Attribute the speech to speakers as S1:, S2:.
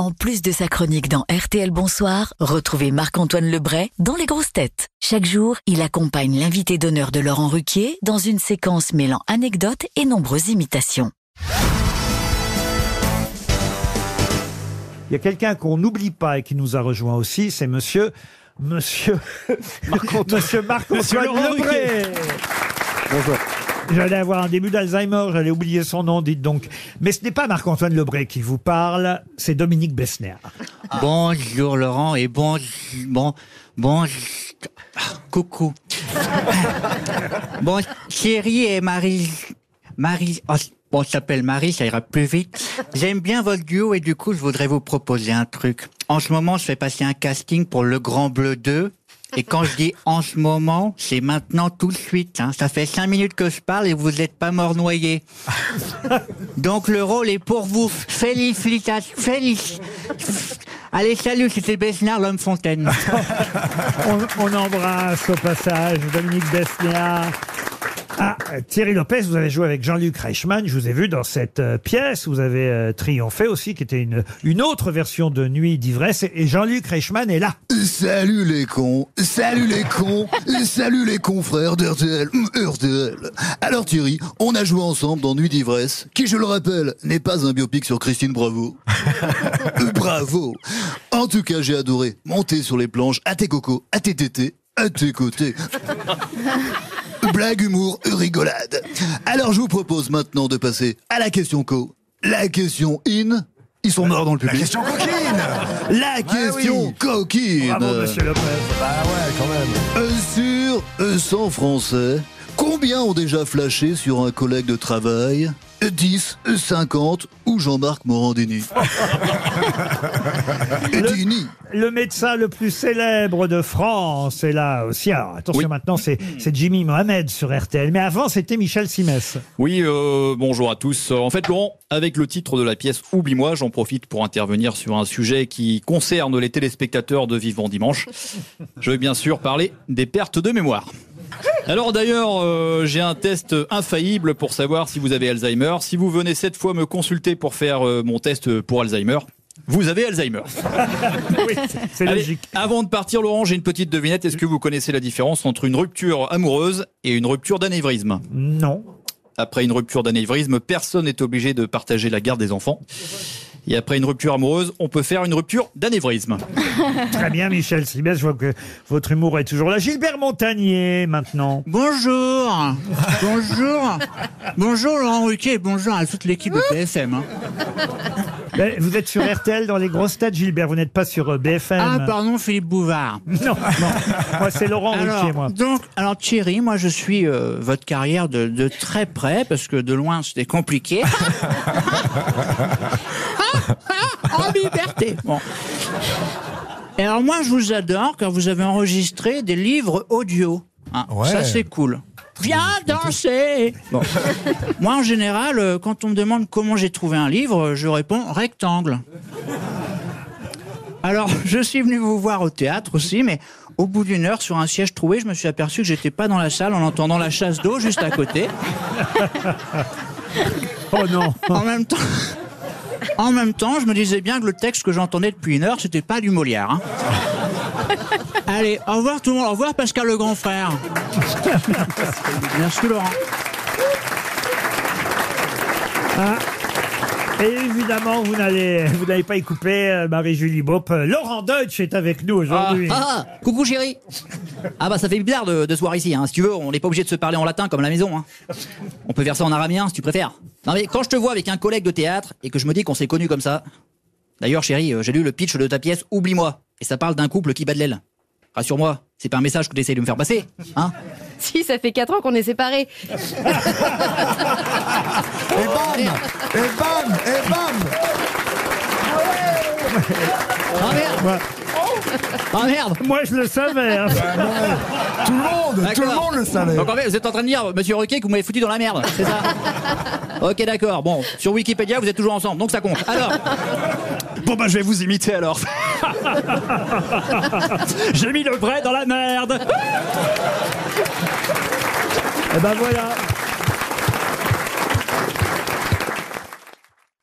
S1: En plus de sa chronique dans RTL Bonsoir, retrouvez Marc-Antoine Lebray dans Les Grosses Têtes. Chaque jour, il accompagne l'invité d'honneur de Laurent Ruquier dans une séquence mêlant anecdotes et nombreuses imitations.
S2: Il y a quelqu'un qu'on n'oublie pas et qui nous a rejoint aussi, c'est monsieur. Monsieur. monsieur Marc-Antoine
S3: Laurent
S2: Lebré.
S3: Bonjour.
S2: J'allais avoir un début d'Alzheimer, j'allais oublier son nom, dites donc. Mais ce n'est pas Marc-Antoine Lebré qui vous parle, c'est Dominique Bessner.
S4: Bonjour Laurent et bon bon bon coucou. bon chérie et Marie Marie oh, on s'appelle Marie, ça ira plus vite. J'aime bien votre duo et du coup je voudrais vous proposer un truc. En ce moment je fais passer un casting pour Le Grand Bleu 2. Et quand je dis en ce moment, c'est maintenant tout de suite. hein. Ça fait cinq minutes que je parle et vous n'êtes pas mort noyé. Donc le rôle est pour vous. Félicitations. Félic. Allez, salut, c'était Besnard, l'homme fontaine.
S2: On, on embrasse au passage Dominique Bessner. Ah, Thierry Lopez, vous avez joué avec Jean-Luc Reichmann. Je vous ai vu dans cette euh, pièce. Vous avez euh, triomphé aussi, qui était une, une autre version de Nuit d'ivresse. Et, et Jean-Luc Reichmann est là.
S5: Salut les cons, salut les cons, salut les confrères d'RTL, hum, RTL. Alors Thierry, on a joué ensemble dans Nuit d'ivresse, qui je le rappelle, n'est pas un biopic sur Christine Bravo. Euh, Bravo. En tout cas, j'ai adoré monter sur les planches à tes cocos, à tes tétés, à tes côtés. Blague, humour, rigolade. Alors je vous propose maintenant de passer à la question co. La question in. Ils sont morts dans le public.
S3: La question coquine
S5: La question
S3: oui.
S5: coquine.
S2: Bravo, monsieur Lopez.
S3: Bah ouais, quand même.
S5: Euh, sur euh, 100 Français, combien ont déjà flashé sur un collègue de travail? 10, 50 ou Jean-Marc Morandini Dini.
S2: Le médecin le plus célèbre de France est là aussi. Alors, attention, maintenant, c'est c'est Jimmy Mohamed sur RTL. Mais avant, c'était Michel Simès.
S6: Oui, euh, bonjour à tous. Euh, En fait, Laurent, avec le titre de la pièce Oublie-moi, j'en profite pour intervenir sur un sujet qui concerne les téléspectateurs de Vivant Dimanche. Je vais bien sûr parler des pertes de mémoire. Alors d'ailleurs, euh, j'ai un test infaillible pour savoir si vous avez Alzheimer. Si vous venez cette fois me consulter pour faire euh, mon test pour Alzheimer, vous avez Alzheimer.
S2: Oui, c'est logique.
S6: avant de partir, Laurent, j'ai une petite devinette. Est-ce que vous connaissez la différence entre une rupture amoureuse et une rupture d'anévrisme?
S2: Non.
S6: Après une rupture d'anévrisme, personne n'est obligé de partager la garde des enfants. Et après une rupture amoureuse, on peut faire une rupture d'anévrisme.
S2: Très bien, Michel Simès. Je vois que votre humour est toujours là. Gilbert Montagnier, maintenant.
S4: Bonjour. Bonjour. Bonjour Laurent Ruquier et bonjour à toute l'équipe de PSM. hein.
S2: Ben, Vous êtes sur RTL dans les grosses têtes, Gilbert. Vous n'êtes pas sur euh, BFM.
S4: Ah pardon Philippe Bouvard.
S2: Non, non. Moi, c'est Laurent Ruquier,
S4: Alors,
S2: moi.
S4: donc, alors Thierry, moi je suis euh, votre carrière de, de très près parce que de loin c'était compliqué. en liberté. Bon. Et alors moi je vous adore car vous avez enregistré des livres audio. Hein,
S3: Ouais.
S4: Ça c'est cool. Viens danser. Bon. Moi en général, euh, quand on me demande comment j'ai trouvé un livre, je réponds rectangle. Alors, je suis venu vous voir au théâtre aussi, mais au bout d'une heure, sur un siège troué, je me suis aperçu que j'étais pas dans la salle en entendant la chasse d'eau juste à côté.
S2: Oh non.
S4: En même temps, en même temps, je me disais bien que le texte que j'entendais depuis une heure, c'était pas du Molière. hein. Allez, au revoir tout le monde. Au revoir Pascal le grand frère. Merci Laurent.
S2: Ah. Évidemment, vous n'allez, vous n'allez pas y couper euh, Marie-Julie Bopp. Euh, Laurent Deutsch est avec nous aujourd'hui.
S7: Ah, coucou chérie Ah bah ça fait bizarre de, de se voir ici, hein. si tu veux, on n'est pas obligé de se parler en latin comme à la maison. Hein. On peut faire ça en araméen si tu préfères. Non mais quand je te vois avec un collègue de théâtre et que je me dis qu'on s'est connus comme ça... D'ailleurs chérie, euh, j'ai lu le pitch de ta pièce Oublie-moi, et ça parle d'un couple qui bat de l'aile. Rassure-moi, c'est pas un message que tu essayes de me faire passer, hein
S8: Si, ça fait 4 ans qu'on est séparés.
S3: Et bam Et bam Et bam
S7: Ah merde Ah merde
S2: Moi, je le savais. hein.
S3: Tout le monde Tout le monde le savait
S7: Donc en fait, vous êtes en train de dire, monsieur Ruquier, que vous m'avez foutu dans la merde, c'est ça Ok, d'accord. Bon, sur Wikipédia, vous êtes toujours ensemble, donc ça compte. Alors,
S6: Bon bah je vais vous imiter alors.
S2: J'ai mis le vrai dans la merde. Eh ben voilà.